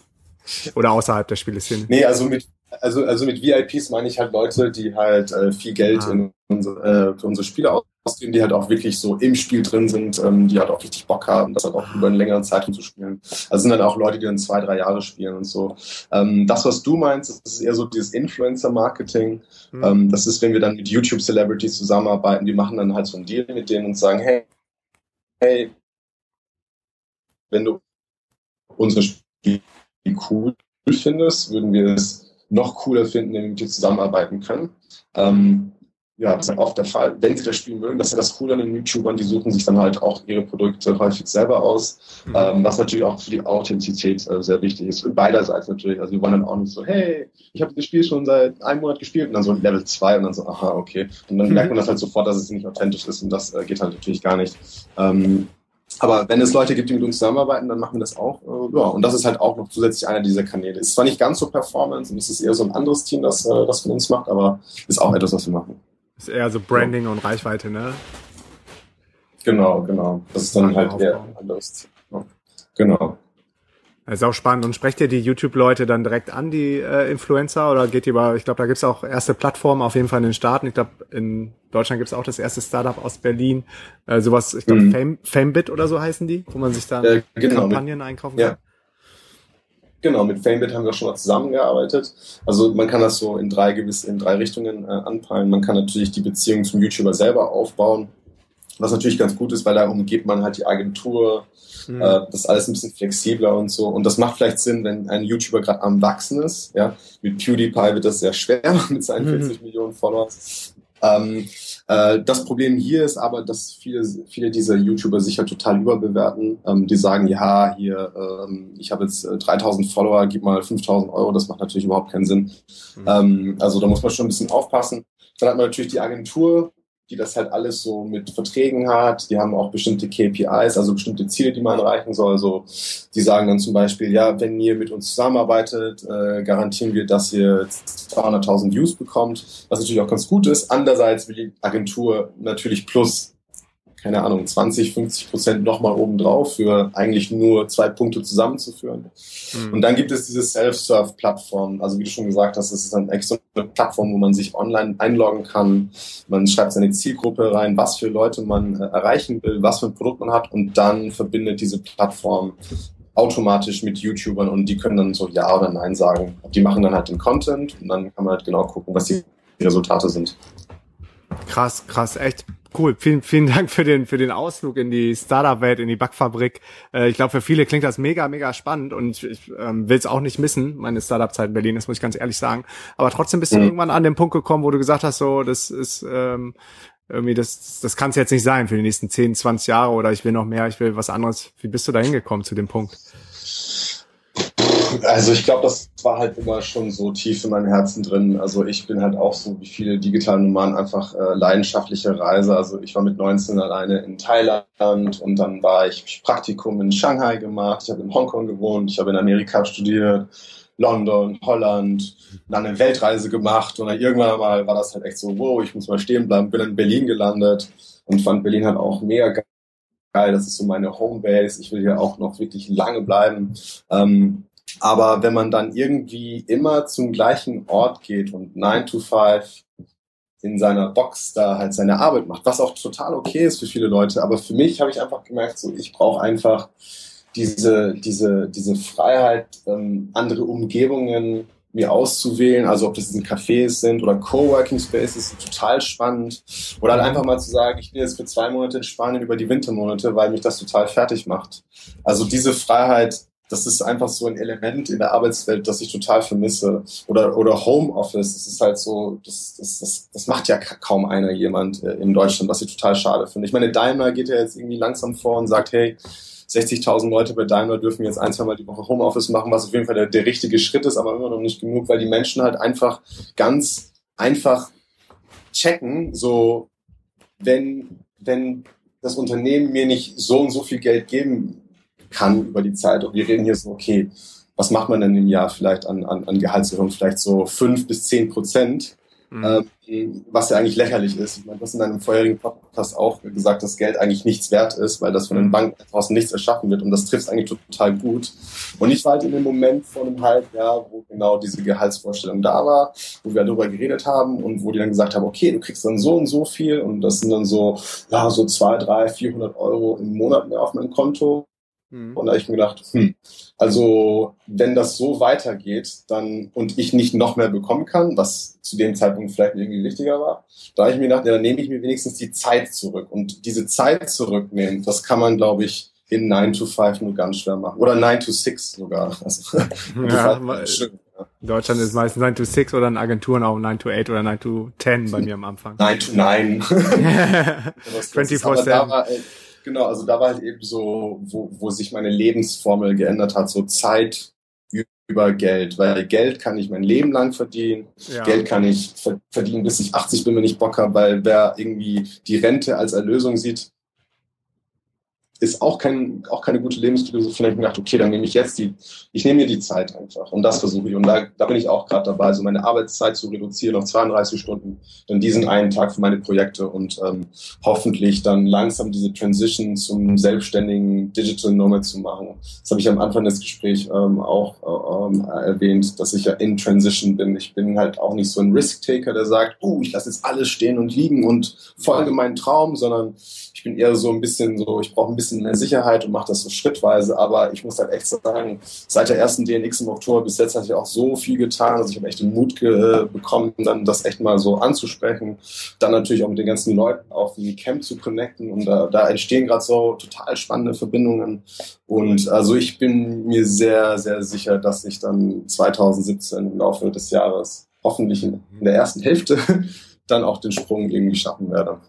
Speaker 1: Oder außerhalb der Spieleszene?
Speaker 2: Nee, also mit also, also mit VIPs meine ich halt Leute, die halt äh, viel Geld ah. in unsere, äh, für unsere Spiele ausgeben, die halt auch wirklich so im Spiel drin sind, ähm, die halt auch richtig Bock haben, das halt auch über einen längeren Zeitraum zu spielen. Also sind dann auch Leute, die dann zwei, drei Jahre spielen und so. Ähm, das, was du meinst, das ist eher so dieses Influencer-Marketing. Mhm. Ähm, das ist, wenn wir dann mit YouTube-Celebrities zusammenarbeiten, die machen dann halt so einen Deal mit denen und sagen, hey, hey, wenn du unsere Spiele cool findest, würden wir es noch cooler finden, wenn wir zusammenarbeiten können. Ähm, ja, das ist oft der Fall. Wenn sie das Spiel mögen, das ist ja das Coole an den YouTubern, die suchen sich dann halt auch ihre Produkte häufig selber aus, mhm. ähm, was natürlich auch für die Authentizität äh, sehr wichtig ist. Und beiderseits natürlich. Also wir wollen dann auch nicht so, hey, ich habe das Spiel schon seit einem Monat gespielt und dann so Level 2 und dann so, aha, okay. Und dann mhm. merkt man das halt sofort, dass es nicht authentisch ist und das äh, geht halt natürlich gar nicht. Ähm, aber wenn es Leute gibt, die mit uns zusammenarbeiten, dann machen wir das auch. Äh, ja, und das ist halt auch noch zusätzlich einer dieser Kanäle. Ist zwar nicht ganz so Performance und es ist eher so ein anderes Team, das äh, das von uns macht, aber ist auch etwas, was wir machen.
Speaker 1: Ist eher so Branding ja. und Reichweite, ne?
Speaker 2: Genau, genau. Das ist dann halt eher ein anderes Team. Genau.
Speaker 1: Das ist auch spannend. Und sprecht ihr die YouTube-Leute dann direkt an, die äh, Influencer, oder geht ihr über, ich glaube, da gibt's auch erste Plattformen auf jeden Fall in den Staaten. Ich glaube, in Deutschland gibt's auch das erste Startup aus Berlin. Äh, sowas, ich glaube, mhm. Fame, Famebit oder so heißen die, wo man sich dann äh, genau, Kampagnen mit, einkaufen kann. Ja.
Speaker 2: Genau, mit Famebit haben wir schon mal zusammengearbeitet. Also man kann das so in drei gewiss, in drei Richtungen äh, anpeilen. Man kann natürlich die Beziehung zum YouTuber selber aufbauen, was natürlich ganz gut ist, weil da umgeht man halt die Agentur, Mhm. Äh, das ist alles ein bisschen flexibler und so. Und das macht vielleicht Sinn, wenn ein YouTuber gerade am Wachsen ist. Ja? Mit PewDiePie wird das sehr schwer mit seinen 40 mhm. Millionen Followers. Ähm, äh, das Problem hier ist aber, dass viele, viele dieser YouTuber sich ja total überbewerten. Ähm, die sagen, ja, hier, ähm, ich habe jetzt äh, 3000 Follower, gib mal 5000 Euro. Das macht natürlich überhaupt keinen Sinn. Mhm. Ähm, also da muss man schon ein bisschen aufpassen. Dann hat man natürlich die Agentur, die das halt alles so mit Verträgen hat. Die haben auch bestimmte KPIs, also bestimmte Ziele, die man erreichen soll. Also die sagen dann zum Beispiel, ja, wenn ihr mit uns zusammenarbeitet, äh, garantieren wir, dass ihr 200.000 Views bekommt, was natürlich auch ganz gut ist. Andererseits will die Agentur natürlich plus keine Ahnung, 20, 50 Prozent nochmal obendrauf für eigentlich nur zwei Punkte zusammenzuführen. Mhm. Und dann gibt es diese Self-Serve-Plattform. Also wie du schon gesagt hast, das ist dann extra eine Plattform, wo man sich online einloggen kann. Man schreibt seine Zielgruppe rein, was für Leute man äh, erreichen will, was für ein Produkt man hat und dann verbindet diese Plattform automatisch mit YouTubern und die können dann so Ja oder Nein sagen. Die machen dann halt den Content und dann kann man halt genau gucken, was die Resultate sind.
Speaker 1: Krass, krass, echt Cool, vielen, vielen Dank für den, für den Ausflug in die Startup-Welt, in die Backfabrik. Äh, ich glaube, für viele klingt das mega, mega spannend und ich, ich ähm, will es auch nicht missen, meine Startup-Zeit in Berlin, das muss ich ganz ehrlich sagen. Aber trotzdem bist du mhm. irgendwann an den Punkt gekommen, wo du gesagt hast, so, das ist ähm, irgendwie, das, das kann es jetzt nicht sein für die nächsten 10, 20 Jahre oder ich will noch mehr, ich will was anderes. Wie bist du da hingekommen zu dem Punkt?
Speaker 2: Also ich glaube, das war halt immer schon so tief in meinem Herzen drin. Also ich bin halt auch so wie viele digitale Nomaden einfach äh, leidenschaftliche Reise. Also ich war mit 19 alleine in Thailand und dann war ich Praktikum in Shanghai gemacht. Ich habe in Hongkong gewohnt. Ich habe in Amerika studiert. London, Holland, dann eine Weltreise gemacht und dann irgendwann mal war das halt echt so, wow, ich muss mal stehen bleiben, bin in Berlin gelandet und fand Berlin halt auch mega geil. Das ist so meine Homebase. Ich will hier auch noch wirklich lange bleiben. Ähm, aber wenn man dann irgendwie immer zum gleichen Ort geht und 9 to 5 in seiner Box da halt seine Arbeit macht, was auch total okay ist für viele Leute, aber für mich habe ich einfach gemerkt, so ich brauche einfach diese, diese, diese Freiheit, ähm, andere Umgebungen mir auszuwählen, also ob das in Cafés sind oder Coworking Spaces, total spannend. Oder halt einfach mal zu sagen, ich bin jetzt für zwei Monate in Spanien über die Wintermonate, weil mich das total fertig macht. Also diese Freiheit, das ist einfach so ein Element in der Arbeitswelt, das ich total vermisse. Oder, oder Homeoffice, das ist halt so, das, das, das, das macht ja kaum einer jemand äh, in Deutschland, was ich total schade finde. Ich meine, Daimler geht ja jetzt irgendwie langsam vor und sagt, hey, 60.000 Leute bei Daimler dürfen jetzt ein, zwei Mal die Woche Homeoffice machen, was auf jeden Fall der, der richtige Schritt ist, aber immer noch nicht genug, weil die Menschen halt einfach ganz einfach checken, so, wenn, wenn das Unternehmen mir nicht so und so viel Geld geben kann über die Zeit und wir reden hier so, okay, was macht man denn im Jahr vielleicht an, an, an Gehaltserhöhung? Vielleicht so fünf bis zehn Prozent. Mhm. Ähm, was ja eigentlich lächerlich ist. Ich meine, du hast in einem vorherigen Podcast auch gesagt, dass Geld eigentlich nichts wert ist, weil das von den mhm. Banken draußen nichts erschaffen wird und das trifft eigentlich total gut. Und ich war halt in dem Moment vor einem halben Jahr, wo genau diese Gehaltsvorstellung da war, wo wir darüber geredet haben und wo die dann gesagt haben, okay, du kriegst dann so und so viel und das sind dann so, ja, so zwei, drei, vierhundert Euro im Monat mehr auf meinem Konto. Mhm. Und da habe ich mir gedacht, hm, also wenn das so weitergeht, dann und ich nicht noch mehr bekommen kann, was zu dem Zeitpunkt vielleicht irgendwie wichtiger war, da habe ich mir gedacht, ja, dann nehme ich mir wenigstens die Zeit zurück. Und diese Zeit zurücknehmen, das kann man, glaube ich, in 9 to 5 nur ganz schwer machen. Oder 9 to 6 sogar. Also,
Speaker 1: ja, schön, ja. In Deutschland ist meistens 9 to 6 oder in Agenturen auch 9 to 8 oder 9 to 10 bei mir am Anfang.
Speaker 2: 9 to 9.
Speaker 1: 24-7.
Speaker 2: Genau, also da war halt eben so, wo, wo sich meine Lebensformel geändert hat, so Zeit über Geld, weil Geld kann ich mein Leben lang verdienen, ja. Geld kann ich verdienen, bis ich 80 bin, wenn ich Bock habe, weil wer irgendwie die Rente als Erlösung sieht, ist auch, kein, auch keine gute Lebensphilosophie. Vielleicht gedacht, okay, dann nehme ich jetzt die, ich nehme mir die Zeit einfach. Und das versuche ich. Und da, da bin ich auch gerade dabei, so meine Arbeitszeit zu reduzieren auf 32 Stunden, dann diesen einen Tag für meine Projekte und ähm, hoffentlich dann langsam diese Transition zum selbstständigen Digital Nomad zu machen. Das habe ich am Anfang des Gesprächs ähm, auch ähm, erwähnt, dass ich ja in Transition bin. Ich bin halt auch nicht so ein Risk-Taker, der sagt, uh, ich lasse jetzt alles stehen und liegen und folge meinen Traum, sondern ich bin eher so ein bisschen so, ich brauche ein bisschen mehr Sicherheit und mache das so schrittweise. Aber ich muss halt echt sagen, seit der ersten DNX im Oktober bis jetzt hat sich auch so viel getan. Also ich habe echt den Mut bekommen, dann das echt mal so anzusprechen. Dann natürlich auch mit den ganzen Leuten auf die Camp zu connecten. Und da, da entstehen gerade so total spannende Verbindungen. Und also ich bin mir sehr, sehr sicher, dass ich dann 2017 im Laufe des Jahres hoffentlich in der ersten Hälfte dann auch den Sprung irgendwie schaffen werde.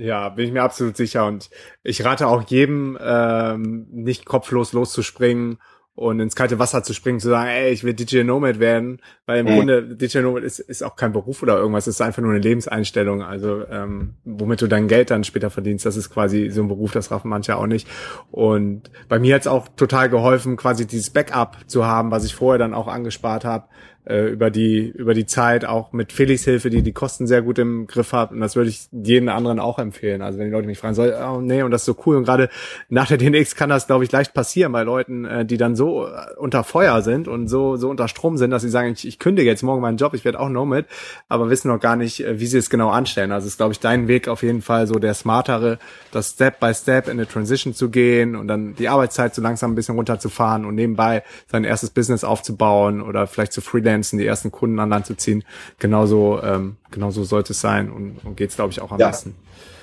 Speaker 1: Ja, bin ich mir absolut sicher. Und ich rate auch jedem, ähm, nicht kopflos loszuspringen und ins kalte Wasser zu springen, zu sagen, ey, ich will Digital Nomad werden, weil im mhm. Grunde Digital Nomad ist, ist auch kein Beruf oder irgendwas, es ist einfach nur eine Lebenseinstellung, also ähm, womit du dein Geld dann später verdienst, das ist quasi so ein Beruf, das raffen manche auch nicht. Und bei mir hat's auch total geholfen, quasi dieses Backup zu haben, was ich vorher dann auch angespart habe, äh, über die über die Zeit auch mit Felix Hilfe, die die Kosten sehr gut im Griff hat und das würde ich jeden anderen auch empfehlen. Also wenn die Leute mich fragen, soll oh nee und das ist so cool und gerade nach der DNX kann das glaube ich leicht passieren bei Leuten, äh, die dann so äh, unter Feuer sind und so so unter Strom sind, dass sie sagen, ich, ich kündige jetzt morgen meinen Job, ich werde auch Nomad, aber wissen noch gar nicht, äh, wie sie es genau anstellen. Also ist glaube ich dein Weg auf jeden Fall so der smartere, das Step by Step in eine Transition zu gehen und dann die Arbeitszeit so langsam ein bisschen runterzufahren und nebenbei sein erstes Business aufzubauen oder vielleicht zu freelancen Freelancen die ersten Kunden an Land zu ziehen. Genauso, ähm, genauso sollte es sein und, und geht es, glaube ich, auch am ja, besten.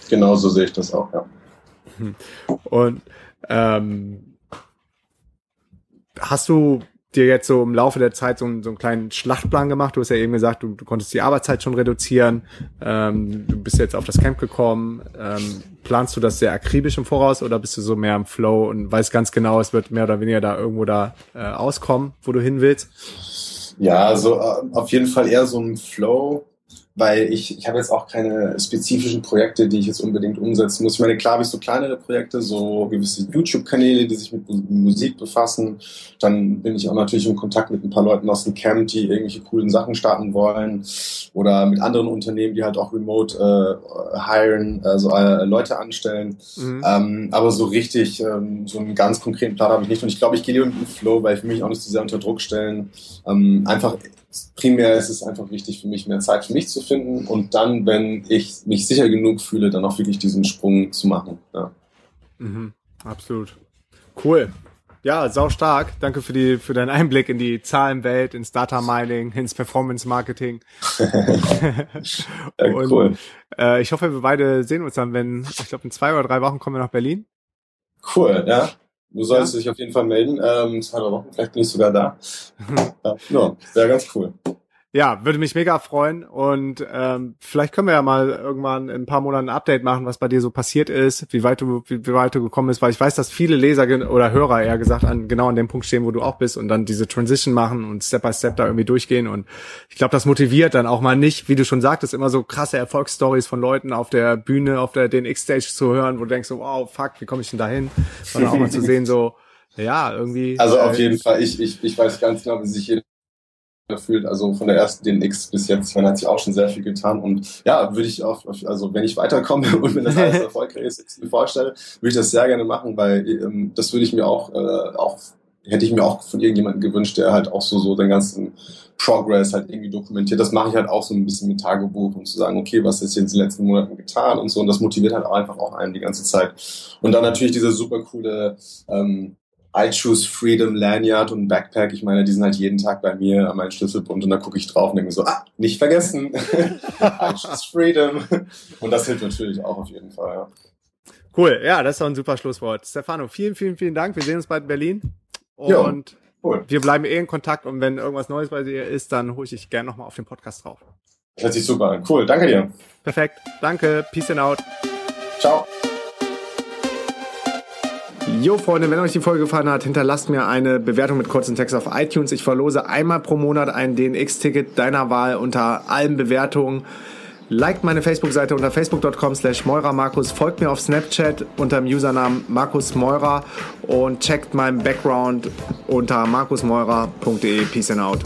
Speaker 2: Genau so sehe ich das auch, ja.
Speaker 1: Und ähm, hast du dir jetzt so im Laufe der Zeit so, einen, so einen kleinen Schlachtplan gemacht? Du hast ja eben gesagt, du, du konntest die Arbeitszeit schon reduzieren. Ähm, du bist jetzt auf das Camp gekommen. Ähm, planst du das sehr akribisch im Voraus oder bist du so mehr im Flow und weißt ganz genau, es wird mehr oder weniger da irgendwo da äh, auskommen, wo du hin willst?
Speaker 2: Ja, also äh, auf jeden Fall eher so ein Flow. Weil ich, ich habe jetzt auch keine spezifischen Projekte, die ich jetzt unbedingt umsetzen muss. Ich meine, klar habe ich so kleinere Projekte, so gewisse YouTube-Kanäle, die sich mit Musik befassen. Dann bin ich auch natürlich in Kontakt mit ein paar Leuten aus dem Camp, die irgendwelche coolen Sachen starten wollen. Oder mit anderen Unternehmen, die halt auch remote äh, hiren, also äh, Leute anstellen. Mhm. Ähm, aber so richtig, ähm, so einen ganz konkreten Plan habe ich nicht. Und ich glaube, ich gehe lieber mit dem Flow, weil ich mich auch nicht zu sehr unter Druck stellen. Ähm, einfach primär ist es einfach wichtig für mich, mehr Zeit für mich zu finden und dann, wenn ich mich sicher genug fühle, dann auch wirklich diesen Sprung zu machen. Ja.
Speaker 1: Mhm, absolut. Cool. Ja, sau stark. Danke für die für deinen Einblick in die Zahlenwelt, ins Data Mining, ins Performance Marketing. ja, und, cool. Äh, ich hoffe, wir beide sehen uns dann, wenn ich glaube in zwei oder drei Wochen kommen wir nach Berlin.
Speaker 2: Cool, ja. Du sollst ja? dich auf jeden Fall melden. Ähm, zwei, drei Wochen, vielleicht bin ich sogar da. ja, wäre ganz cool
Speaker 1: ja, würde mich mega freuen und ähm, vielleicht können wir ja mal irgendwann in ein paar Monaten ein Update machen, was bei dir so passiert ist, wie weit du wie, wie weit du gekommen bist, weil ich weiß, dass viele Leser oder Hörer eher gesagt an genau an dem Punkt stehen, wo du auch bist und dann diese Transition machen und Step by Step da irgendwie durchgehen und ich glaube, das motiviert dann auch mal nicht, wie du schon sagtest, immer so krasse Erfolgsstories von Leuten auf der Bühne, auf der DNX Stage zu hören, wo du denkst so, wow, fuck, wie komme ich denn dahin? Sondern auch mal zu sehen so ja, irgendwie.
Speaker 2: Also auf äh, jeden Fall, ich, ich, ich weiß ganz genau, wie sich jeder fühlt. Also von der ersten DNX bis jetzt, man hat sich auch schon sehr viel getan. Und ja, würde ich auch, also wenn ich weiterkomme und wenn das alles erfolgreich ist, mir vorstelle, würde ich das sehr gerne machen, weil ähm, das würde ich mir auch, äh, auch, hätte ich mir auch von irgendjemandem gewünscht, der halt auch so, so den ganzen Progress halt irgendwie dokumentiert. Das mache ich halt auch so ein bisschen mit Tagebuch, um zu sagen, okay, was ist jetzt in den letzten Monaten getan und so. Und das motiviert halt auch einfach auch einen die ganze Zeit. Und dann natürlich diese super coole ähm, I Choose Freedom Lanyard und Backpack. Ich meine, die sind halt jeden Tag bei mir an meinem Schlüsselbund und da gucke ich drauf und denke mir so, ah, nicht vergessen. I Choose Freedom. Und das hilft natürlich auch auf jeden Fall, ja.
Speaker 1: Cool, ja, das ist doch ein super Schlusswort. Stefano, vielen, vielen, vielen Dank. Wir sehen uns bald in Berlin. Und jo, cool. wir bleiben eh in Kontakt und wenn irgendwas Neues bei dir ist, dann hole ich dich gerne nochmal auf den Podcast drauf.
Speaker 2: Hört sich super an. Cool, danke dir.
Speaker 1: Perfekt, danke. Peace and out.
Speaker 2: Ciao.
Speaker 1: Jo, Freunde, wenn euch die Folge gefallen hat, hinterlasst mir eine Bewertung mit kurzem Text auf iTunes. Ich verlose einmal pro Monat ein DNX-Ticket deiner Wahl unter allen Bewertungen. Liked meine Facebook-Seite unter facebook.com slash Markus, folgt mir auf Snapchat unter dem Usernamen Markus Meurer und checkt meinen Background unter markusmeurer.de. Peace and out.